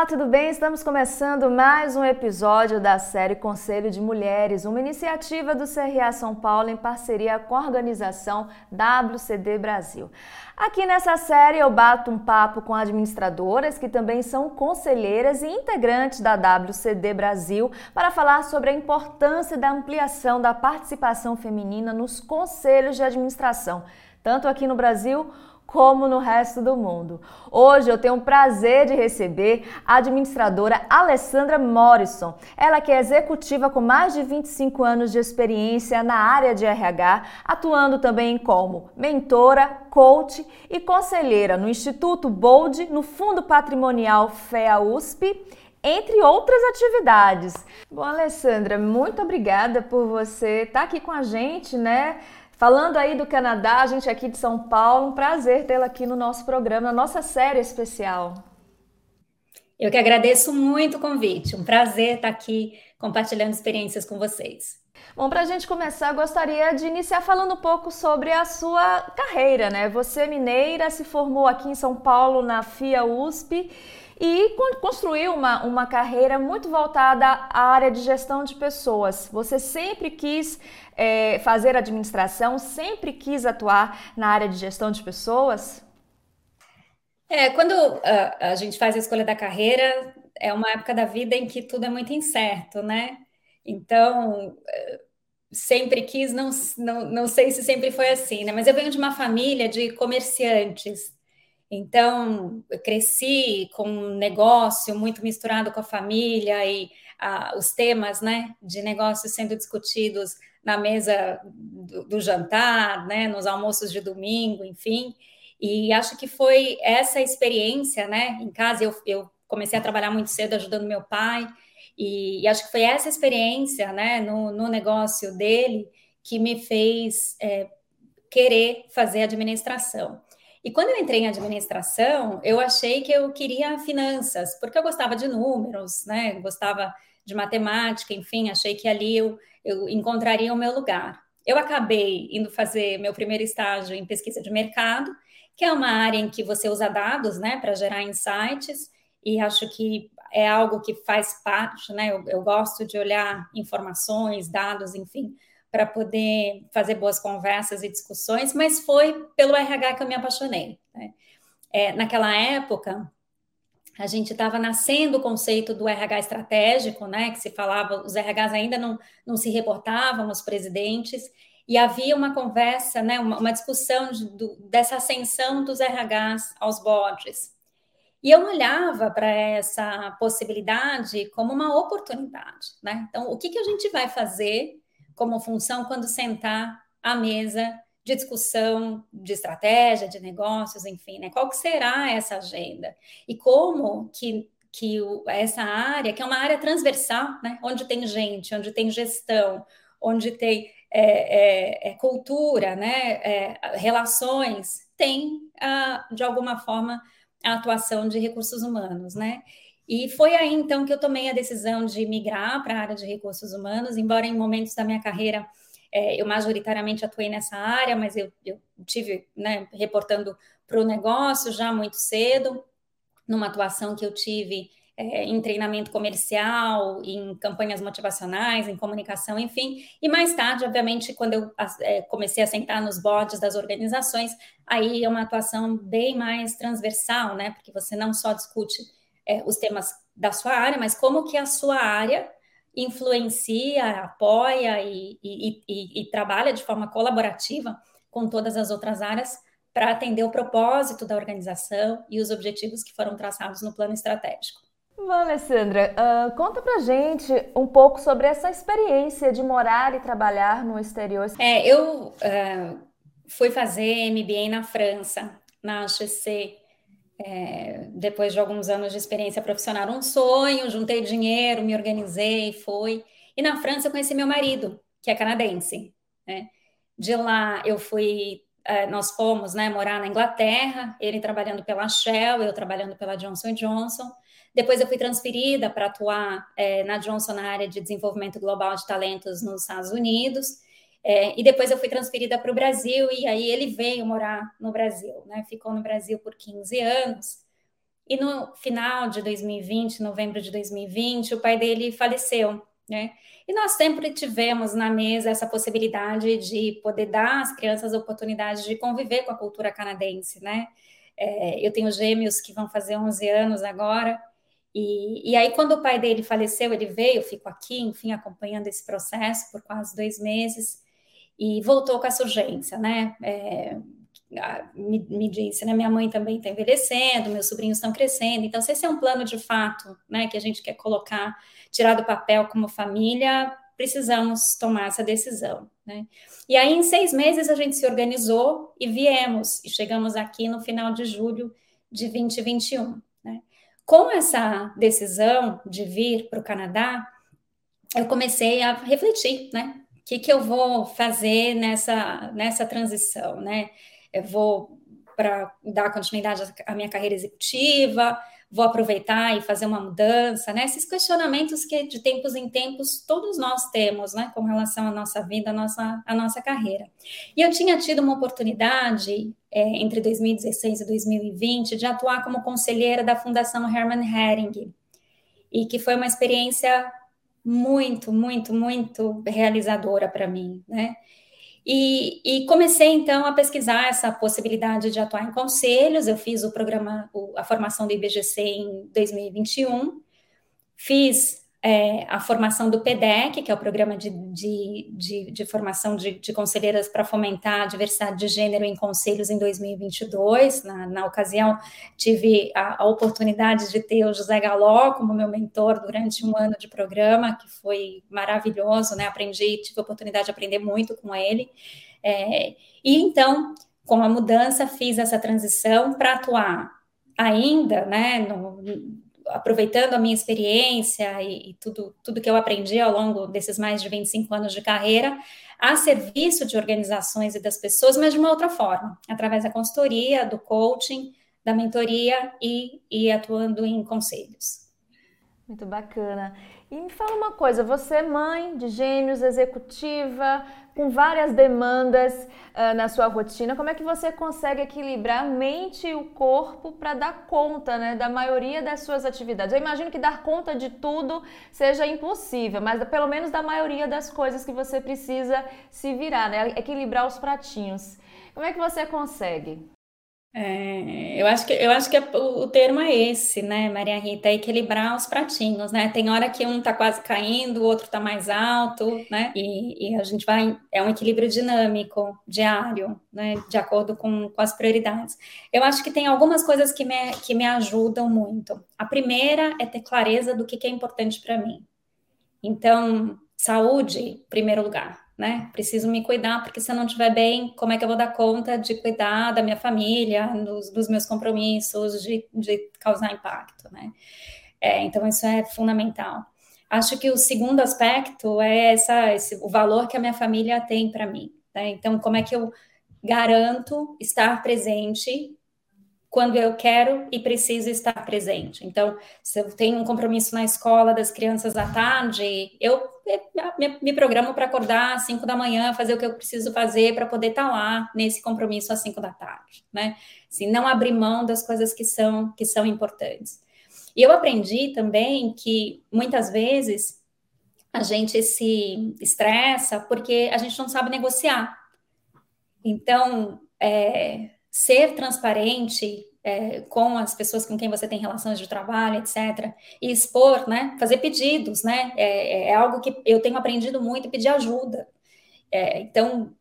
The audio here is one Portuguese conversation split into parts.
Olá, tudo bem? Estamos começando mais um episódio da série Conselho de Mulheres, uma iniciativa do CRA São Paulo em parceria com a organização WCD Brasil. Aqui nessa série eu bato um papo com administradoras que também são conselheiras e integrantes da WCD Brasil para falar sobre a importância da ampliação da participação feminina nos conselhos de administração, tanto aqui no Brasil como no resto do mundo. Hoje eu tenho o prazer de receber a administradora Alessandra Morrison. Ela que é executiva com mais de 25 anos de experiência na área de RH, atuando também como mentora, coach e conselheira no Instituto Bold, no Fundo Patrimonial FEA USP entre outras atividades. Bom, Alessandra, muito obrigada por você estar aqui com a gente, né? Falando aí do Canadá, a gente aqui de São Paulo, um prazer tê-la aqui no nosso programa, na nossa série especial. Eu que agradeço muito o convite, um prazer estar aqui compartilhando experiências com vocês. Bom, para a gente começar, gostaria de iniciar falando um pouco sobre a sua carreira, né? Você, mineira, se formou aqui em São Paulo na FIA USP e construiu uma, uma carreira muito voltada à área de gestão de pessoas. Você sempre quis é, fazer administração, sempre quis atuar na área de gestão de pessoas? É, quando a, a gente faz a escolha da carreira, é uma época da vida em que tudo é muito incerto, né? Então, é, sempre quis, não, não, não sei se sempre foi assim, né? Mas eu venho de uma família de comerciantes. Então, eu cresci com um negócio muito misturado com a família e a, os temas né, de negócios sendo discutidos na mesa do, do, jantar, né, nos almoços de domingo, enfim. E acho que foi essa experiência, né, em casa. Eu, eu comecei a trabalhar muito cedo ajudando meu pai, e, e acho que foi essa experiência, né, no, no negócio dele que me fez é, querer fazer administração. E quando eu entrei em administração, eu achei que eu queria finanças, porque eu gostava de números, né? Gostava de matemática, enfim, achei que ali eu, eu encontraria o meu lugar. Eu acabei indo fazer meu primeiro estágio em pesquisa de mercado, que é uma área em que você usa dados, né, para gerar insights, e acho que é algo que faz parte, né? Eu, eu gosto de olhar informações, dados, enfim, para poder fazer boas conversas e discussões, mas foi pelo RH que eu me apaixonei. Né? É, naquela época, a gente estava nascendo o conceito do RH estratégico, né? Que se falava, os RHs ainda não, não se reportavam aos presidentes, e havia uma conversa, né, uma, uma discussão de, do, dessa ascensão dos RHs aos boards. E eu olhava para essa possibilidade como uma oportunidade, né? Então, o que, que a gente vai fazer como função quando sentar à mesa de discussão de estratégia, de negócios, enfim, né? Qual que será essa agenda? E como que, que o, essa área, que é uma área transversal, né? Onde tem gente, onde tem gestão, onde tem é, é, é cultura, né? É, relações, tem, ah, de alguma forma, a atuação de recursos humanos, né? E foi aí então que eu tomei a decisão de migrar para a área de recursos humanos, embora em momentos da minha carreira é, eu majoritariamente atuei nessa área, mas eu, eu tive, né, reportando para o negócio já muito cedo, numa atuação que eu tive é, em treinamento comercial, em campanhas motivacionais, em comunicação, enfim. E mais tarde, obviamente, quando eu é, comecei a sentar nos boards das organizações, aí é uma atuação bem mais transversal, né? Porque você não só discute é, os temas da sua área, mas como que a sua área influencia, apoia e, e, e, e trabalha de forma colaborativa com todas as outras áreas para atender o propósito da organização e os objetivos que foram traçados no plano estratégico. Bom, Alessandra, uh, conta pra gente um pouco sobre essa experiência de morar e trabalhar no exterior. É, eu uh, fui fazer MBA na França, na HEC, é, depois de alguns anos de experiência profissional, um sonho, juntei dinheiro, me organizei, fui. E na França eu conheci meu marido, que é canadense. Né? De lá eu fui, é, nós fomos né, morar na Inglaterra, ele trabalhando pela Shell, eu trabalhando pela Johnson Johnson. Depois eu fui transferida para atuar é, na Johnson na área de desenvolvimento global de talentos nos Estados Unidos. É, e depois eu fui transferida para o Brasil, e aí ele veio morar no Brasil, né? Ficou no Brasil por 15 anos. e no final de 2020, novembro de 2020, o pai dele faleceu, né? E nós sempre tivemos na mesa essa possibilidade de poder dar às crianças a oportunidade de conviver com a cultura canadense, né? É, eu tenho gêmeos que vão fazer 11 anos agora, e, e, aí, quando o pai dele faleceu, ele veio, eu fico aqui, enfim, acompanhando esse processo por quase dois meses, e voltou com essa urgência, né? É, me, me, disse, né? Minha mãe também está envelhecendo, meus sobrinhos estão crescendo, então, se esse é um plano de fato, né, que a gente quer colocar, tirar do papel como família, precisamos tomar essa decisão, né? E aí, em seis meses, a gente se organizou e viemos, e chegamos aqui no final de julho de 2021. Com essa decisão de vir para o Canadá, eu comecei a refletir, né? Que, que eu vou fazer nessa, nessa transição, né? Eu vou para dar continuidade à minha carreira executiva, vou aproveitar e fazer uma mudança, né? Esses questionamentos que de tempos em tempos todos nós temos, né, com relação à nossa vida, à nossa, à nossa carreira. E eu tinha tido uma oportunidade é, entre 2016 e 2020 de atuar como conselheira da Fundação Hermann Hering, e que foi uma experiência muito, muito, muito realizadora para mim, né? E, e, comecei então a pesquisar essa possibilidade de atuar em conselhos. Eu fiz o programa, a formação do IBGC em 2021, fiz é, a formação do PEDEC, que é o programa de, de, de, de formação de, de conselheiras para fomentar a diversidade de gênero em conselhos em 2022. Na, na ocasião, tive a, a, oportunidade de ter o José Galó como meu mentor durante um ano de programa, que foi maravilhoso, né? Aprendi, tive a oportunidade de aprender muito com ele. É, e então, com a mudança, fiz essa transição para atuar ainda, né, no, aproveitando a minha experiência e, e, tudo, tudo que eu aprendi ao longo desses mais de 25 anos de carreira, a serviço de organizações e das pessoas, mas de uma outra forma, através da consultoria, do coaching, da mentoria e, e atuando em conselhos. Muito bacana. E me fala uma coisa, você é mãe de gêmeos, executiva, com várias demandas uh, na sua rotina, como é que você consegue equilibrar a mente e o corpo para dar conta né, da maioria das suas atividades? Eu imagino que dar conta de tudo seja impossível, mas pelo menos da maioria das coisas que você precisa se virar, né? Equilibrar os pratinhos. Como é que você consegue? É, eu acho que eu acho que é, o, termo é esse, né, Maria Rita, é equilibrar os pratinhos, né? Tem hora que um tá quase caindo, o outro tá mais alto, né? E, e a gente vai, é um equilíbrio dinâmico, diário, né? De acordo com, com as prioridades. Eu acho que tem algumas coisas que me, que me ajudam muito. A primeira é ter clareza do que, que é importante para mim. Então, saúde, primeiro lugar né? Preciso me cuidar, porque se eu não estiver bem, como é que eu vou dar conta de cuidar da minha família, dos, dos meus compromissos, de, de, causar impacto, né? É, então, isso é fundamental. Acho que o segundo aspecto é essa, esse, o valor que a minha família tem para mim. Né? Então, como é que eu garanto estar presente quando eu quero e preciso estar presente. Então, se eu tenho um compromisso na escola das crianças à tarde, eu me, programo para acordar às 5 da manhã, fazer o que eu preciso fazer para poder estar tá lá nesse compromisso às 5 da tarde, né? Assim, não abrir mão das coisas que são, que são importantes. E eu aprendi também que muitas vezes a gente se estressa porque a gente não sabe negociar. Então, é, ser transparente é, com as pessoas com quem você tem relações de trabalho, etc., e expor, né, fazer pedidos, né, é, é algo que eu tenho aprendido muito, pedir ajuda. É, então,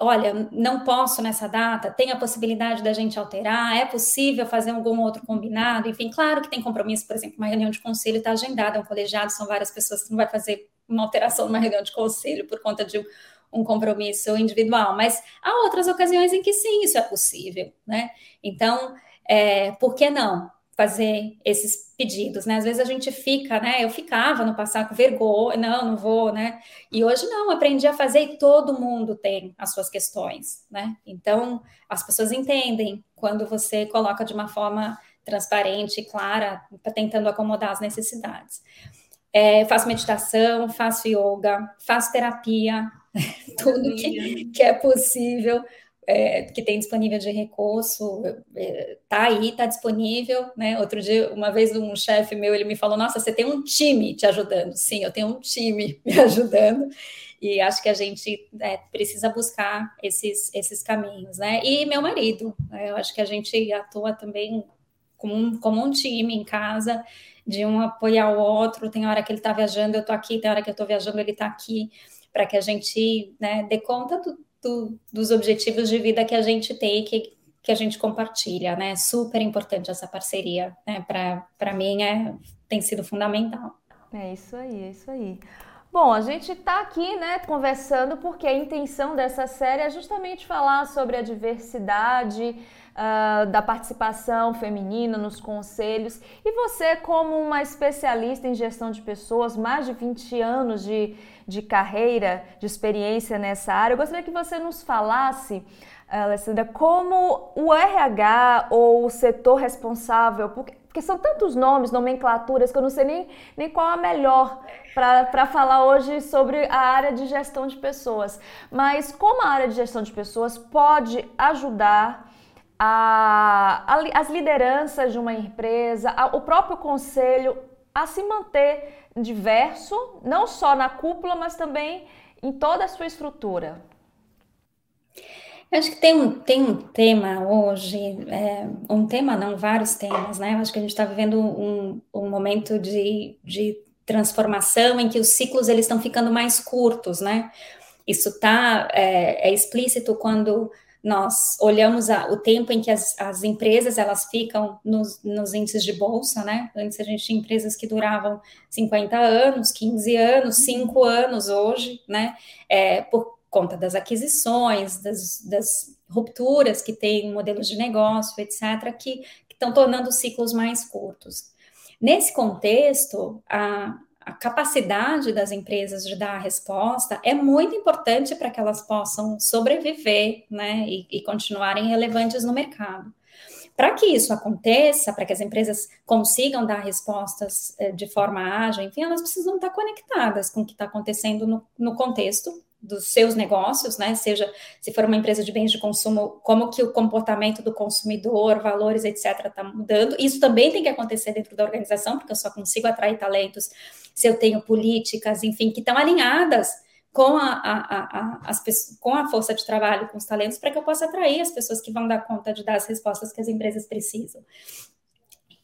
olha, não posso nessa data, tem a possibilidade da gente alterar, é possível fazer algum outro combinado, enfim, claro que tem compromisso, por exemplo, uma reunião de conselho está agendada, é um colegiado, são várias pessoas, que não vai fazer uma alteração numa reunião de conselho por conta de um compromisso individual, mas há outras ocasiões em que sim, isso é possível, né? Então, é, por que não fazer esses pedidos, né? Às vezes a gente fica, né? Eu ficava no passado com vergonha, não, não vou, né? E hoje não, aprendi a fazer e todo mundo tem as suas questões, né? Então, as pessoas entendem quando você coloca de uma forma transparente e clara, tentando acomodar as necessidades. É, faço meditação, faço yoga, faço terapia, tudo que, que é possível é, que tem disponível de recurso, é, tá aí, tá disponível, né? Outro dia, uma vez um chefe meu, ele me falou, nossa, você tem um time te ajudando. Sim, eu tenho um time me ajudando, e acho que a gente é, precisa buscar esses, esses caminhos, né? E meu marido, né? eu acho que a gente atua também como um, como um time em casa, de um apoiar o outro, tem hora que ele está viajando, eu estou aqui, tem hora que eu estou viajando, ele está aqui, para que a gente né, dê conta do, do, dos objetivos de vida que a gente tem, que, que a gente compartilha, né? Super importante essa parceria, né? Para mim é, tem sido fundamental. É isso aí, é isso aí. Bom, a gente está aqui, né, conversando porque a intenção dessa série é justamente falar sobre a diversidade, uh, da participação feminina nos conselhos. E você, como uma especialista em gestão de pessoas, mais de 20 anos de, de carreira, de experiência nessa área, eu gostaria que você nos falasse. Alessandra, como o RH ou o setor responsável, porque, porque, são tantos nomes, nomenclaturas, que eu não sei nem, nem qual a melhor para falar hoje sobre a área de gestão de pessoas. Mas como a área de gestão de pessoas pode ajudar a, a, as lideranças de uma empresa, a, o próprio conselho a se manter diverso, não só na cúpula, mas também em toda a sua estrutura? Eu acho que tem um, tem um tema hoje, é, um tema não, vários temas, né? Eu acho que a gente está vivendo um, um momento de, de transformação em que os ciclos eles estão ficando mais curtos, né? Isso tá, é, é explícito quando nós olhamos a, o tempo em que as, as empresas elas ficam nos, nos, índices de bolsa, né? Antes a gente tinha empresas que duravam 50 anos, 15 anos, 5 anos hoje, né? É, por conta das aquisições, das, das rupturas que tem modelos de negócio, etc., que estão tornando os ciclos mais curtos. Nesse contexto, a, a capacidade das empresas de dar a resposta é muito importante para que elas possam sobreviver né, e, e continuarem relevantes no mercado. Para que isso aconteça, para que as empresas consigam dar respostas eh, de forma ágil, enfim, elas precisam estar conectadas com o que está acontecendo no, no contexto dos seus negócios, né? Seja se for uma empresa de bens de consumo, como que o comportamento do consumidor, valores, etc., está mudando. Isso também tem que acontecer dentro da organização, porque eu só consigo atrair talentos se eu tenho políticas, enfim, que estão alinhadas com a, a, a, as, com a força de trabalho, com os talentos, para que eu possa atrair as pessoas que vão dar conta de dar as respostas que as empresas precisam.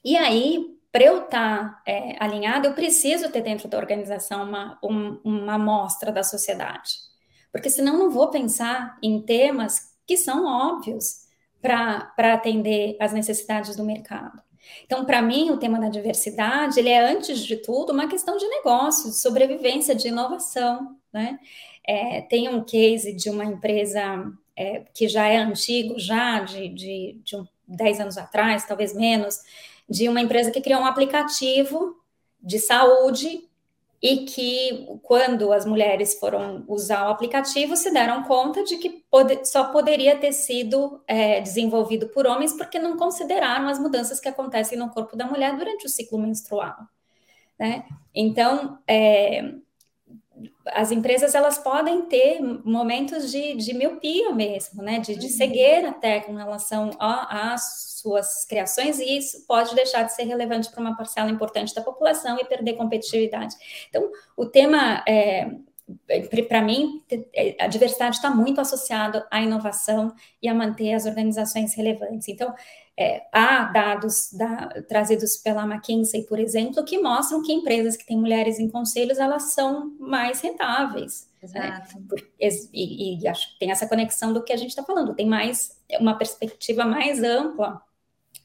E aí, para eu estar tá, é, alinhada, eu preciso ter dentro da organização uma, um, uma amostra da sociedade porque senão não vou pensar em temas que são óbvios para atender às necessidades do mercado. Então, para mim, o tema da diversidade, ele é, antes de tudo, uma questão de negócio, de sobrevivência, de inovação, né? É, tem um case de uma empresa é, que já é antigo, já de, de, de um, 10 anos atrás, talvez menos, de uma empresa que criou um aplicativo de saúde e que quando as mulheres foram usar o aplicativo se deram conta de que pode, só poderia ter sido é, desenvolvido por homens porque não consideraram as mudanças que acontecem no corpo da mulher durante o ciclo menstrual. Né? Então, é, as empresas elas podem ter momentos de, de miopia mesmo, né? de, de uhum. cegueira até com relação às suas criações, e isso pode deixar de ser relevante para uma parcela importante da população e perder competitividade. Então, o tema é, para mim, a diversidade está muito associada à inovação e a manter as organizações relevantes. Então, é, há dados da, trazidos pela McKinsey, por exemplo, que mostram que empresas que têm mulheres em conselhos, elas são mais rentáveis. Né? Exato. Né? E, e, acho que tem essa conexão do que a gente está falando, tem mais uma perspectiva mais ampla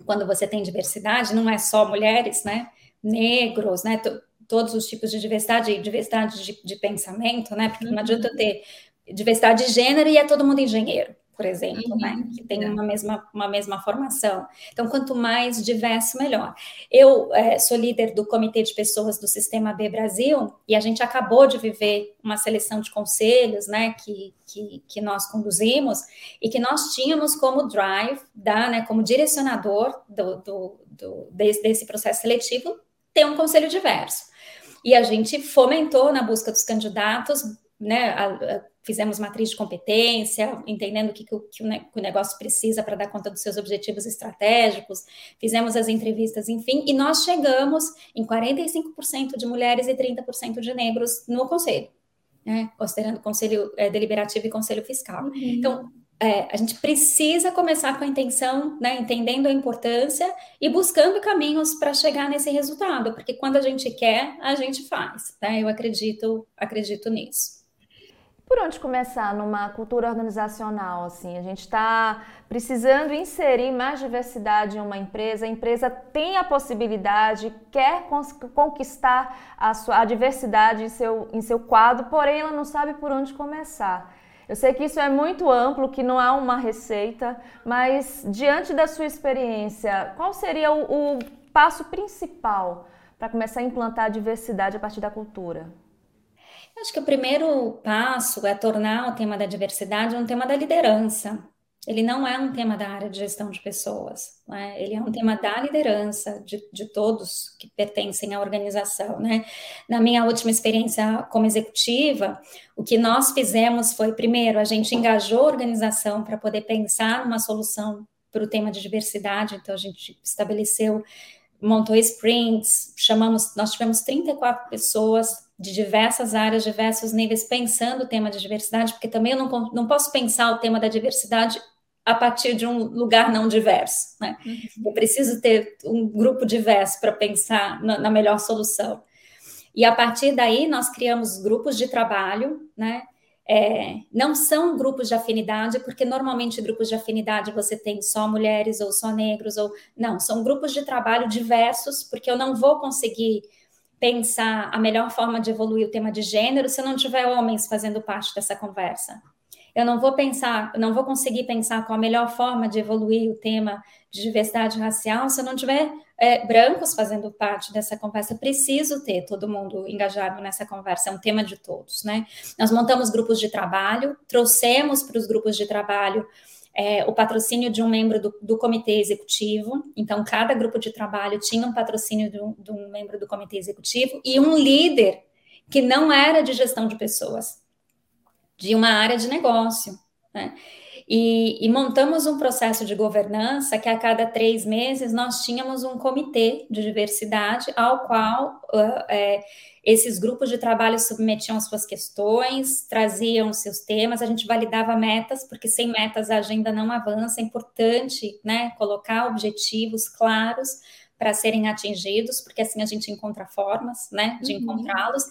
quando você tem diversidade, não é só mulheres, né? Negros, né? todos os tipos de diversidade, e diversidade de, de, pensamento, né? Porque não adianta uhum. ter diversidade de gênero e é todo mundo engenheiro por exemplo, né, uhum. né, que tem uma mesma, uma mesma formação. Então, quanto mais diverso, melhor. Eu é, sou líder do Comitê de Pessoas do Sistema B Brasil e a gente acabou de viver uma seleção de conselhos, né, que, que, que nós conduzimos e que nós tínhamos como drive, da, né, como direcionador do, do, do desse, desse processo seletivo, ter um conselho diverso. E a gente fomentou na busca dos candidatos né, a, a, fizemos matriz de competência, entendendo o que, que, o, que o negócio precisa para dar conta dos seus objetivos estratégicos, fizemos as entrevistas, enfim, e nós chegamos em 45% de mulheres e 30% de negros no conselho, né? considerando conselho é, deliberativo e conselho fiscal. Uhum. Então, é, a gente precisa começar com a intenção, né, entendendo a importância e buscando caminhos para chegar nesse resultado, porque quando a gente quer, a gente faz. Né? Eu acredito, acredito nisso. Por onde começar numa cultura organizacional? Assim, a gente está precisando inserir mais diversidade em uma empresa. A empresa tem a possibilidade, quer conquistar a, sua, a diversidade em seu, em seu quadro, porém ela não sabe por onde começar. Eu sei que isso é muito amplo, que não há uma receita, mas diante da sua experiência, qual seria o, o passo principal para começar a implantar a diversidade a partir da cultura? Acho que o primeiro passo é tornar o tema da diversidade um tema da liderança. Ele não é um tema da área de gestão de pessoas, né? ele é um tema da liderança de, de todos que pertencem à organização. Né? Na minha última experiência como executiva, o que nós fizemos foi, primeiro, a gente engajou a organização para poder pensar numa solução para o tema de diversidade, então a gente estabeleceu, montou sprints, chamamos, nós tivemos 34 pessoas de diversas áreas, diversos níveis, pensando o tema de diversidade, porque também eu não, não posso pensar o tema da diversidade a partir de um lugar não diverso. Né? Uhum. Eu preciso ter um grupo diverso para pensar na, na, melhor solução. E a partir daí, nós criamos grupos de trabalho, né? É, não são grupos de afinidade, porque normalmente grupos de afinidade você tem só mulheres ou só negros, ou não, são grupos de trabalho diversos, porque eu não vou conseguir pensar a melhor forma de evoluir o tema de gênero se não tiver homens fazendo parte dessa conversa. Eu não vou pensar, não vou conseguir pensar qual a melhor forma de evoluir o tema de diversidade racial se não tiver é, brancos fazendo parte dessa conversa. Eu preciso ter todo mundo engajado nessa conversa, é um tema de todos, né? Nós montamos grupos de trabalho, trouxemos para os grupos de trabalho é, o patrocínio de um membro do, do, comitê executivo. Então, cada grupo de trabalho tinha um patrocínio de um, de um membro do comitê executivo e um líder que não era de gestão de pessoas, de uma área de negócio. Né? E, e, montamos um processo de governança que a cada três meses nós tínhamos um comitê de diversidade ao qual uh, é, esses grupos de trabalho submetiam suas questões, traziam seus temas, a gente validava metas, porque sem metas a agenda não avança. É importante né, colocar objetivos claros para serem atingidos, porque assim a gente encontra formas né, de uhum. encontrá-los.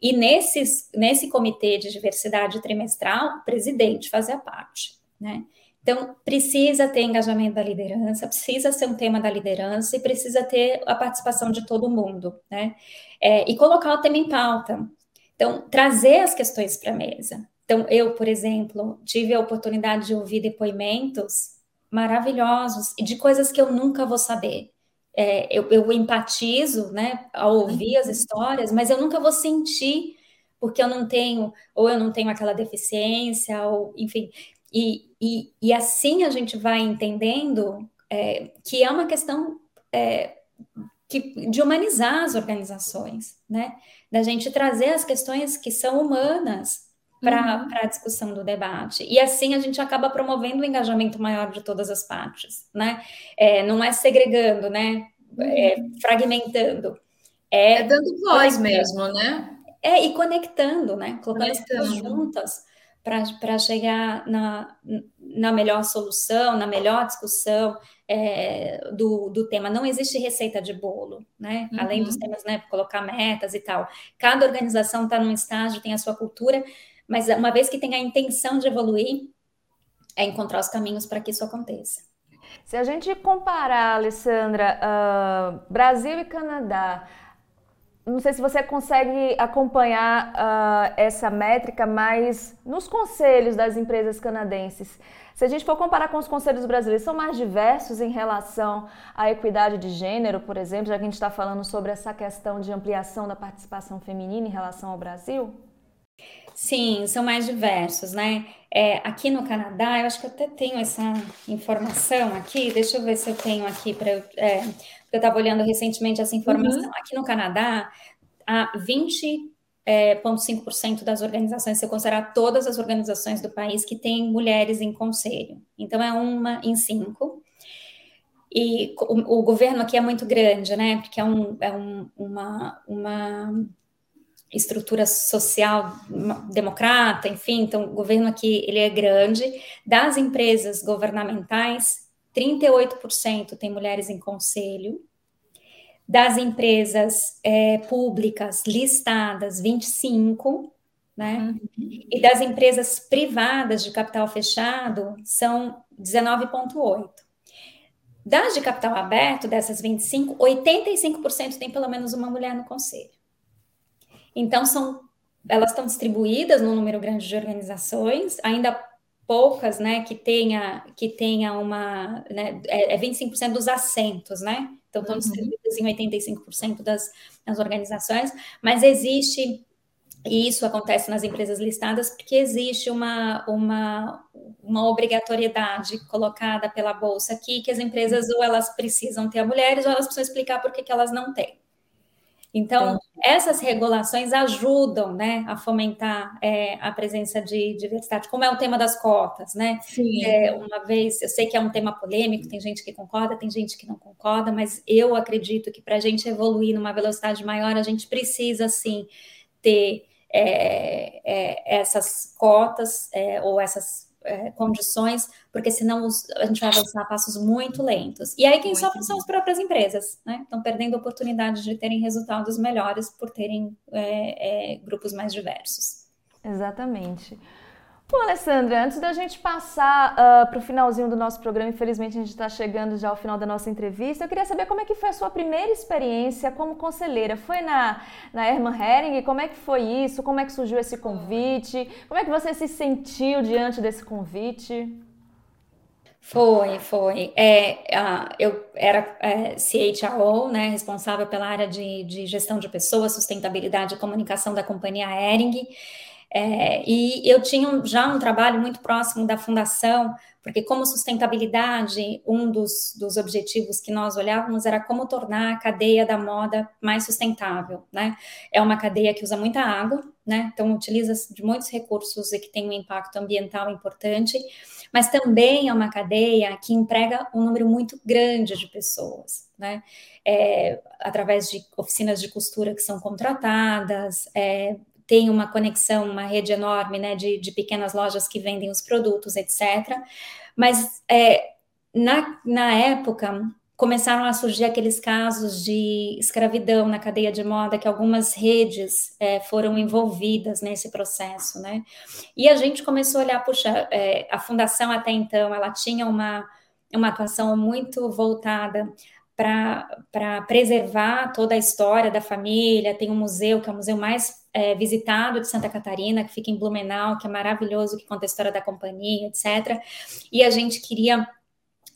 E nesses, nesse comitê de diversidade trimestral, o presidente fazia parte. Né? Então, precisa ter engajamento da liderança, precisa ser um tema da liderança e precisa ter a participação de todo mundo, né? É, e colocar o tema em pauta. Então, trazer as questões para a mesa. Então, eu, por exemplo, tive a oportunidade de ouvir depoimentos maravilhosos e de coisas que eu nunca vou saber. É, eu, eu, empatizo, né, ao ouvir as histórias, mas eu nunca vou sentir porque eu não tenho, ou eu não tenho aquela deficiência, ou enfim. E, e, e assim a gente vai entendendo é, que é uma questão é, que, de humanizar as organizações, né? Da gente trazer as questões que são humanas para uhum. a discussão do debate. E assim a gente acaba promovendo o um engajamento maior de todas as partes, né? É, não é segregando, né? É, uhum. fragmentando. É, é dando voz mesmo, né? É, e conectando, né? Colocando as pessoas juntas para chegar na, na melhor solução, na melhor discussão é, do, do tema. Não existe receita de bolo, né? Uhum. Além dos temas, né? Colocar metas e tal. Cada organização está num estágio, tem a sua cultura, mas uma vez que tem a intenção de evoluir, é encontrar os caminhos para que isso aconteça. Se a gente comparar, Alessandra, uh, Brasil e Canadá, não sei se você consegue acompanhar uh, essa métrica, mas nos conselhos das empresas canadenses, se a gente for comparar com os conselhos brasileiros, são mais diversos em relação à equidade de gênero, por exemplo, já que a gente está falando sobre essa questão de ampliação da participação feminina em relação ao Brasil? Sim, são mais diversos, né? É, aqui no Canadá, eu acho que eu até tenho essa informação aqui, deixa eu ver se eu tenho aqui para é, eu estava olhando recentemente essa informação. Uhum. Aqui no Canadá, há 20 é, 0,5% das organizações, se eu considerar todas as organizações do país que têm mulheres em conselho. Então, é uma em cinco. E o, o governo aqui é muito grande, né? Porque é, um, é um, uma, uma estrutura social democrata, enfim, então o governo aqui ele é grande. Das empresas governamentais, 38% tem mulheres em conselho. Das empresas é, públicas listadas, 25%, né? Uhum. E das empresas privadas de capital fechado, são 19,8%. Das de capital aberto, dessas 25, 85% tem pelo menos uma mulher no conselho. Então, são, elas estão distribuídas num número grande de organizações, ainda poucas, né, que tenha, que tenha uma, né, é, é 25% dos assentos, né, então estão uhum. distribuídas em 85% das, das organizações, mas existe, e isso acontece nas empresas listadas, porque existe uma, uma, uma obrigatoriedade colocada pela Bolsa aqui, que as empresas ou elas precisam ter mulheres, ou elas precisam explicar por que elas não têm. Então, essas regulações ajudam né, a fomentar é, a presença de diversidade, como é o tema das cotas, né? Sim. É, uma vez, eu sei que é um tema polêmico, tem gente que concorda, tem gente que não concorda, mas eu acredito que para a gente evoluir numa velocidade maior, a gente precisa, sim, ter é, é essas cotas é, ou essas é, condições, porque senão os, a gente vai avançar a passos muito lentos. E aí quem muito sofre são as próprias empresas, né? Estão perdendo oportunidades de terem resultados melhores por terem é, é, grupos mais diversos. Exatamente. Bom, Alessandra, antes da gente passar uh, ah, para o finalzinho do nosso programa, infelizmente a gente está chegando já ao final da nossa entrevista, eu queria saber como é que foi a sua primeira experiência como conselheira. Foi na, na Hermann Hering? Como é que foi isso? Como é que surgiu esse convite? Como é que você se sentiu diante desse convite? Foi, foi. É, eu era é, CHRO, né, responsável pela área de, de gestão de pessoas, sustentabilidade e comunicação da companhia Hering. É, e eu tinha já um trabalho muito próximo da fundação, porque como sustentabilidade, um dos, dos objetivos que nós olhávamos era como tornar a cadeia da moda mais sustentável, né? É uma cadeia que usa muita água, né? Então utiliza de muitos recursos e que tem um impacto ambiental importante, mas também é uma cadeia que emprega um número muito grande de pessoas, né? É, através de oficinas de costura que são contratadas, é, tem uma conexão, uma rede enorme né, de, de pequenas lojas que vendem os produtos, etc. Mas é, na, na época começaram a surgir aqueles casos de escravidão na cadeia de moda, que algumas redes é, foram envolvidas nesse processo, né? E a gente começou a olhar, puxa, é, a fundação até então, ela tinha uma, uma atuação muito voltada para preservar toda a história da família, tem um museu, que é o museu mais é, visitado de Santa Catarina, que fica em Blumenau, que é maravilhoso, que conta a história da companhia, etc. E a gente queria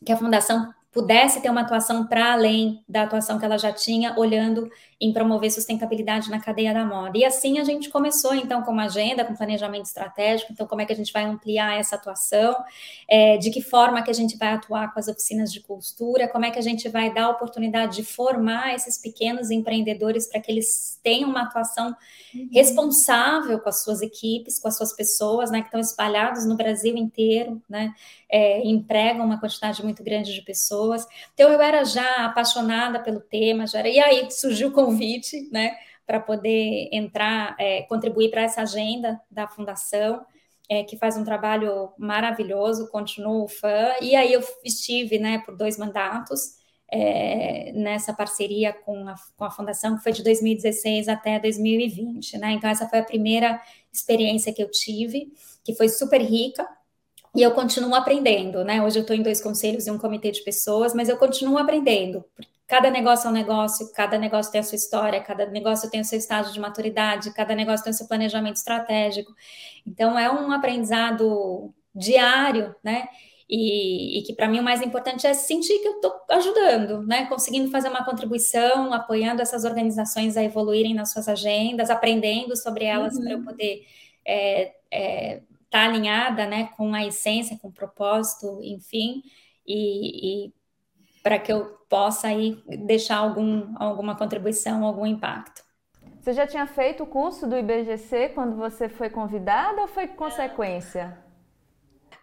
que a fundação pudesse ter uma atuação para além da atuação que ela já tinha, olhando em promover sustentabilidade na cadeia da moda. E assim a gente começou, então, com uma agenda, com planejamento estratégico, então como é que a gente vai ampliar essa atuação, é, de que forma que a gente vai atuar com as oficinas de costura, como é que a gente vai dar a oportunidade de formar esses pequenos empreendedores para que eles tenham uma atuação uhum. responsável com as suas equipes, com as suas pessoas, né, que estão espalhados no Brasil inteiro, né, é, empregam uma quantidade muito grande de pessoas. Então eu era já apaixonada pelo tema, já era, e aí surgiu o convite, né, para poder entrar, é, contribuir para essa agenda da fundação, é, que faz um trabalho maravilhoso, continuo fã, e aí eu estive, né, por dois mandatos, é, nessa parceria com a, com a fundação, que foi de 2016 até 2020, né, então essa foi a primeira experiência que eu tive, que foi super rica, e eu continuo aprendendo, né? Hoje eu estou em dois conselhos e um comitê de pessoas, mas eu continuo aprendendo, Cada negócio é um negócio, cada negócio tem a sua história, cada negócio tem o seu estágio de maturidade, cada negócio tem o seu planejamento estratégico. Então, é um aprendizado diário, né? E, e que para mim o mais importante é sentir que eu estou ajudando, né? Conseguindo fazer uma contribuição, apoiando essas organizações a evoluírem nas suas agendas, aprendendo sobre elas uhum. para eu poder é, é, tá alinhada, né? Com a essência, com o propósito, enfim. E, e para que eu possa aí deixar algum, alguma contribuição, algum impacto. Você já tinha feito o curso do IBGC quando você foi convidada ou foi consequência?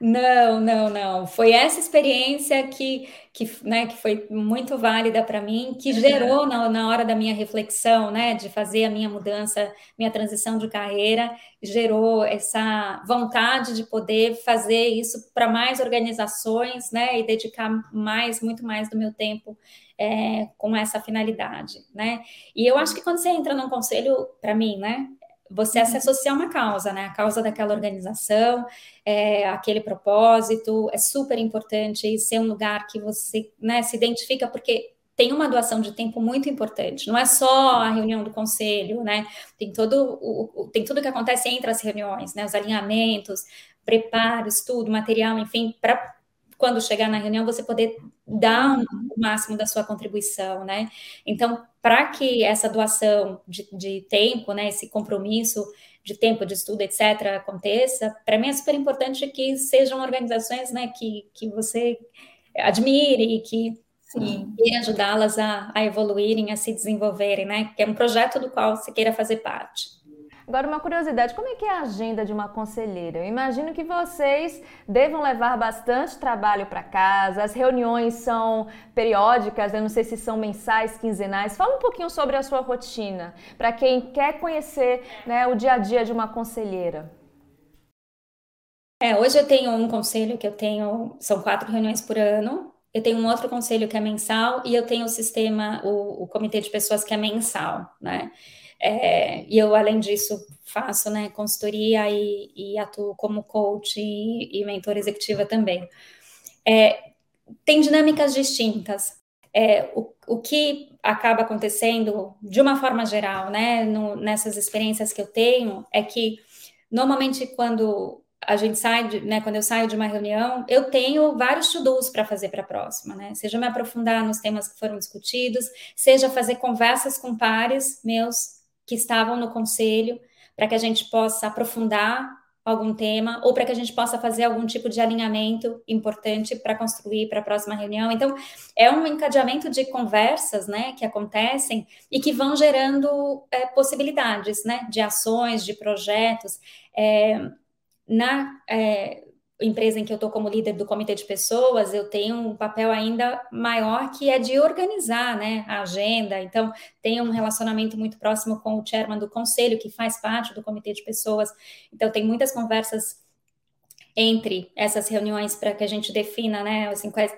Não, não, não. Foi essa experiência que, que, né, que foi muito válida para mim, que gerou na, na hora da minha reflexão, né, de fazer a minha mudança, minha transição de carreira, gerou essa vontade de poder fazer isso para mais organizações, né, e dedicar mais, muito mais do meu tempo é, com essa finalidade, né? E eu acho que quando você entra num conselho, para mim, né, você se associa a uma causa, né? A causa daquela organização, é, aquele propósito, é super importante ser um lugar que você né, se identifica, porque tem uma doação de tempo muito importante. Não é só a reunião do conselho, né? Tem todo o, tem tudo que acontece entre as reuniões, né? Os alinhamentos, preparo, estudo, material, enfim, para quando chegar na reunião você poder dar o máximo da sua contribuição, né? Então, para que essa doação de, de, tempo, né, esse compromisso de tempo de estudo, etc., aconteça, para mim é super importante que sejam organizações, né, que, que você admire e que Sim. e ajudá-las a, a evoluírem, a se desenvolverem, né? Que é um projeto do qual você queira fazer parte. Agora, uma curiosidade: como é que é a agenda de uma conselheira? Eu imagino que vocês devam levar bastante trabalho para casa, as reuniões são periódicas, eu não sei se são mensais, quinzenais. Fala um pouquinho sobre a sua rotina, para quem quer conhecer né, o dia a dia de uma conselheira. É, hoje eu tenho um conselho que eu tenho, são quatro reuniões por ano. Eu tenho um outro conselho que é mensal e eu tenho o sistema, o, o comitê de pessoas que é mensal, né? É, e eu, além disso, faço né, consultoria e, e atuo como coach e, e mentor executiva também. É, tem dinâmicas distintas. É, o, o que acaba acontecendo, de uma forma geral, né, no, nessas experiências que eu tenho, é que normalmente quando a gente sai, de, né, quando eu saio de uma reunião, eu tenho vários to-dos para fazer para a próxima, né? Seja me aprofundar nos temas que foram discutidos, seja fazer conversas com pares meus que estavam no conselho, para que a gente possa aprofundar algum tema ou para que a gente possa fazer algum tipo de alinhamento importante para construir para a próxima reunião. Então, é um encadeamento de conversas, né, que acontecem e que vão gerando é, possibilidades, né, de ações, de projetos. É, na é, empresa em que eu estou como líder do comitê de pessoas, eu tenho um papel ainda maior que é de organizar né, a agenda. Então, tenho um relacionamento muito próximo com o chairman do conselho, que faz parte do comitê de pessoas. Então, tem muitas conversas entre essas reuniões para que a gente defina, né, assim, quais,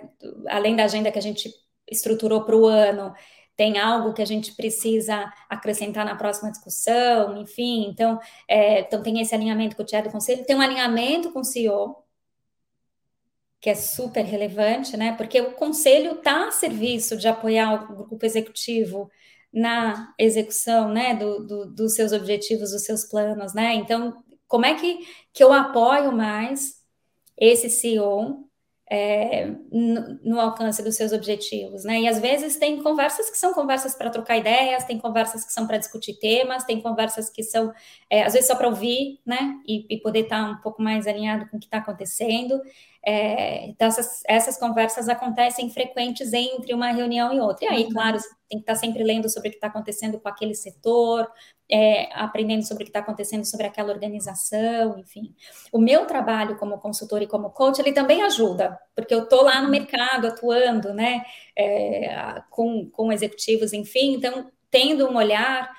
além da agenda que a gente estruturou para o ano, tem algo que a gente precisa acrescentar na próxima discussão, enfim, então, é, então tem esse alinhamento com o chair do conselho, tem um alinhamento com o CEO, que é super relevante, né? Porque o conselho está a serviço de apoiar o grupo executivo na execução, né, do, do, dos seus objetivos, dos seus planos, né? Então, como é que, que eu apoio mais esse CEO é, no, no, alcance dos seus objetivos, né? E às vezes tem conversas que são conversas para trocar ideias, tem conversas que são para discutir temas, tem conversas que são, é, às vezes, só para ouvir, né? E, e poder estar tá um pouco mais alinhado com o que está acontecendo. É, então, essas, essas conversas acontecem frequentes entre uma reunião e outra. E aí, uhum. claro, tem que estar sempre lendo sobre o que está acontecendo com aquele setor, é, aprendendo sobre o que está acontecendo sobre aquela organização, enfim. O meu trabalho como consultor e como coach, ele também ajuda, porque eu estou lá no mercado atuando, né, é, com, com executivos, enfim, então, tendo um olhar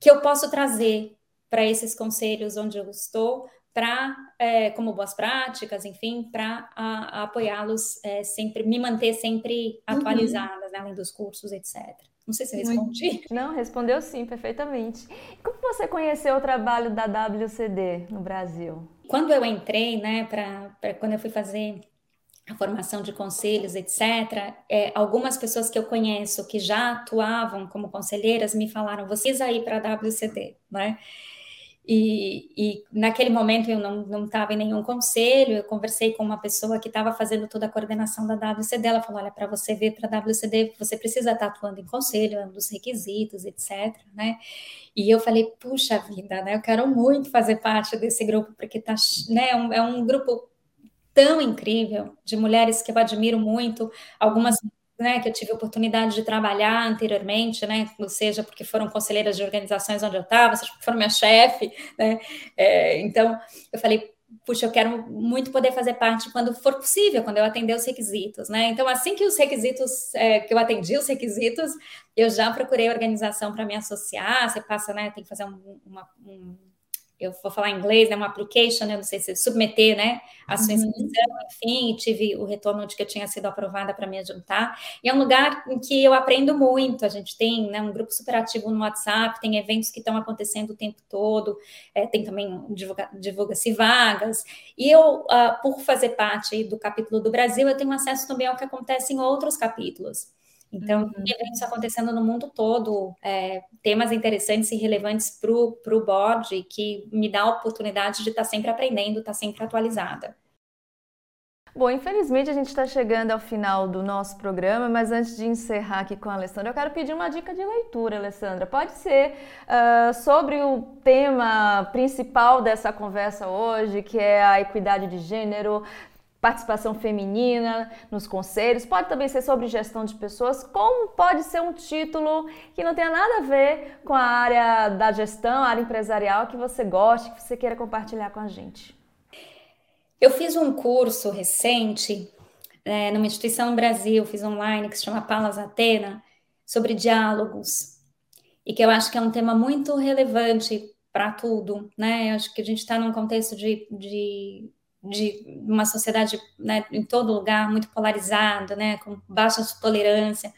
que eu posso trazer para esses conselhos onde eu estou, para, é, como boas práticas, enfim, para apoiá-los é, sempre, me manter sempre atualizada, uhum. né, além dos cursos, etc. Não sei se eu respondi. Não, respondeu sim, perfeitamente. Como você conheceu o trabalho da WCD no Brasil? Quando eu entrei, né, para quando eu fui fazer a formação de conselhos, etc., é, algumas pessoas que eu conheço que já atuavam como conselheiras me falaram: vocês aí para a WCD, né? E, e, naquele momento eu não estava em nenhum conselho, eu conversei com uma pessoa que estava fazendo toda a coordenação da WCD, ela falou, olha, para você vir para a WCD, você precisa estar tá atuando em conselho, é um dos requisitos, etc, né? E eu falei, puxa vida, né, eu quero muito fazer parte desse grupo, porque tá, né, é um, é um grupo tão incrível, de mulheres que eu admiro muito, algumas né, que eu tive oportunidade de trabalhar anteriormente, né, ou seja, porque foram conselheiras de organizações onde eu estava, seja porque foram minha chefe, né, é, então eu falei, puxa, eu quero muito poder fazer parte quando for possível, quando eu atender os requisitos, né, então assim que os requisitos, é, que eu atendi os requisitos, eu já procurei organização para me associar, você passa, né, tem que fazer um, uma, um eu vou falar em inglês, né, uma application, né, não sei se submeter, né, a sua uhum. inscrição, enfim, tive o retorno de que eu tinha sido aprovada para me adiantar. E é um lugar em que eu aprendo muito. A gente tem né, um grupo super ativo no WhatsApp, tem eventos que estão acontecendo o tempo todo, é, tem também divulga-se divulga vagas. E eu, uh, por fazer parte do capítulo do Brasil, eu tenho acesso também ao que acontece em outros capítulos. Então, uhum. eventos acontecendo no mundo todo, é, temas interessantes e relevantes para o board, que me dá a oportunidade de estar tá sempre aprendendo, estar tá sempre atualizada. Bom, infelizmente a gente está chegando ao final do nosso programa, mas antes de encerrar aqui com a Alessandra, eu quero pedir uma dica de leitura, Alessandra. Pode ser uh, sobre o tema principal dessa conversa hoje, que é a equidade de gênero, participação feminina nos conselhos, pode também ser sobre gestão de pessoas, como pode ser um título que não tenha nada a ver com a área da gestão, a área empresarial que você goste, que você queira compartilhar com a gente. Eu fiz um curso recente é, numa instituição no Brasil, fiz online, que se chama Palas Atena, sobre diálogos, e que eu acho que é um tema muito relevante para tudo, né? Eu acho que a gente está num contexto de, de de uma sociedade né, em todo lugar muito polarizada, né, com baixa tolerância.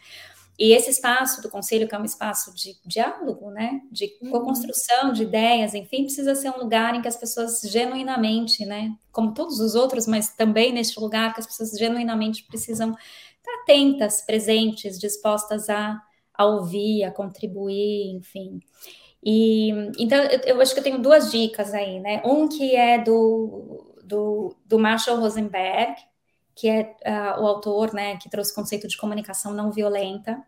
E esse espaço do conselho, que é um espaço de diálogo, né, de uhum. co-construção de ideias, enfim, precisa ser um lugar em que as pessoas genuinamente, né, como todos os outros, mas também neste lugar que as pessoas genuinamente precisam estar atentas, presentes, dispostas a, a ouvir, a contribuir, enfim. E então eu, eu acho que eu tenho duas dicas aí, né? Um que é do do, do Marshall Rosenberg, que é uh, o autor né, que trouxe o conceito de comunicação não violenta.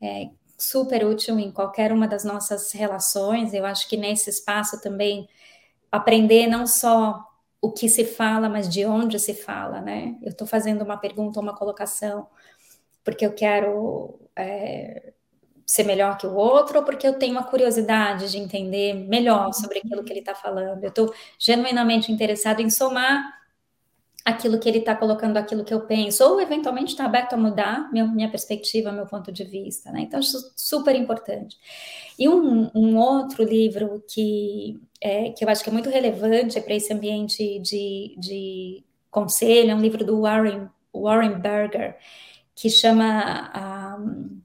É super útil em qualquer uma das nossas relações. Eu acho que nesse espaço também aprender não só o que se fala, mas de onde se fala, né? Eu estou fazendo uma pergunta, uma colocação, porque eu quero é, ser melhor que o outro ou porque eu tenho uma curiosidade de entender melhor sobre aquilo que ele está falando. Eu estou genuinamente interessado em somar aquilo que ele está colocando, aquilo que eu penso, ou eventualmente está aberto a mudar minha, minha perspectiva, meu ponto de vista, né? Então, isso é super importante. E um, um outro livro que, é, que eu acho que é muito relevante para esse ambiente de, de conselho é um livro do Warren, Warren Berger, que chama um,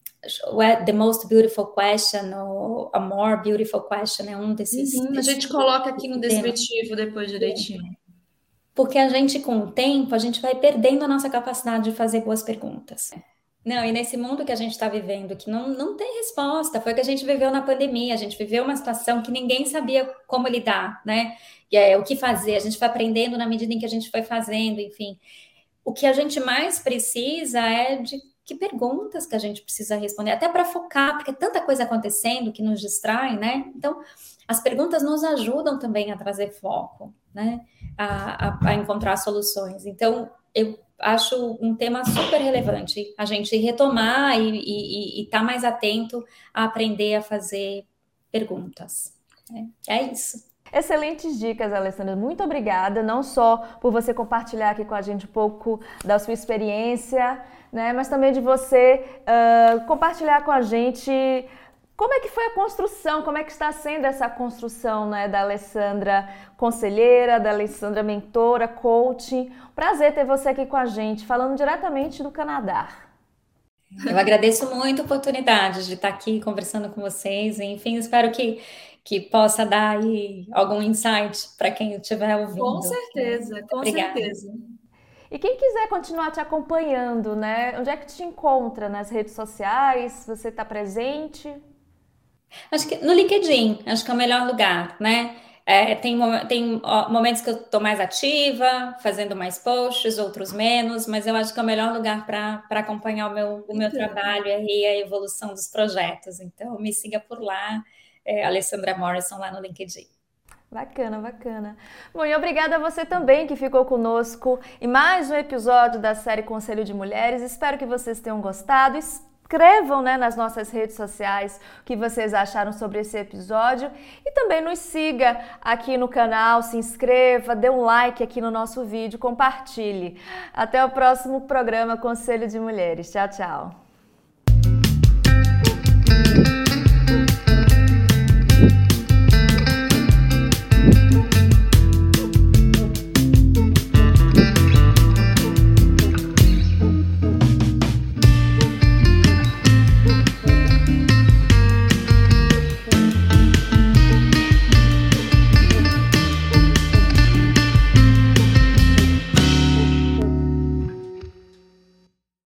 The Most Beautiful Question ou A More Beautiful Question é um desses. Uhum, a gente coloca aqui no descritivo depois direitinho. Porque a gente, com o tempo, a gente vai perdendo a nossa capacidade de fazer boas perguntas. Não, e nesse mundo que a gente está vivendo, que não, não tem resposta, foi o que a gente viveu na pandemia, a gente viveu uma situação que ninguém sabia como lidar, né? E é, o que fazer, a gente foi aprendendo na medida em que a gente foi fazendo, enfim. O que a gente mais precisa é de que perguntas que a gente precisa responder, até para focar, porque é tanta coisa acontecendo que nos distrai, né? Então, as perguntas nos ajudam também a trazer foco, né? A, a, a encontrar soluções. Então, eu acho um tema super relevante a gente retomar e estar tá mais atento a aprender a fazer perguntas. Né? É isso. Excelentes dicas, Alessandra. Muito obrigada, não só por você compartilhar aqui com a gente um pouco da sua experiência, né, mas também de você uh, compartilhar com a gente como é que foi a construção, como é que está sendo essa construção né, da Alessandra conselheira, da Alessandra mentora, coach. Prazer ter você aqui com a gente, falando diretamente do Canadá. Eu agradeço muito a oportunidade de estar aqui conversando com vocês. Enfim, espero que que possa dar aí algum insight para quem estiver ouvindo. Com certeza, com Obrigada. certeza. E quem quiser continuar te acompanhando, né? Onde é que te encontra? Nas redes sociais? Você está presente? Acho que no LinkedIn, acho que é o melhor lugar, né? É, tem, tem momentos que eu estou mais ativa, fazendo mais posts, outros menos, mas eu acho que é o melhor lugar para acompanhar o meu, o meu trabalho e a evolução dos projetos. Então, me siga por lá é, Alessandra Morrison lá no LinkedIn. Bacana, bacana. Bom, e obrigada a você também que ficou conosco em mais um episódio da série Conselho de Mulheres. Espero que vocês tenham gostado. Escrevam né, nas nossas redes sociais o que vocês acharam sobre esse episódio e também nos siga aqui no canal, se inscreva, dê um like aqui no nosso vídeo, compartilhe. Até o próximo programa Conselho de Mulheres. Tchau, tchau.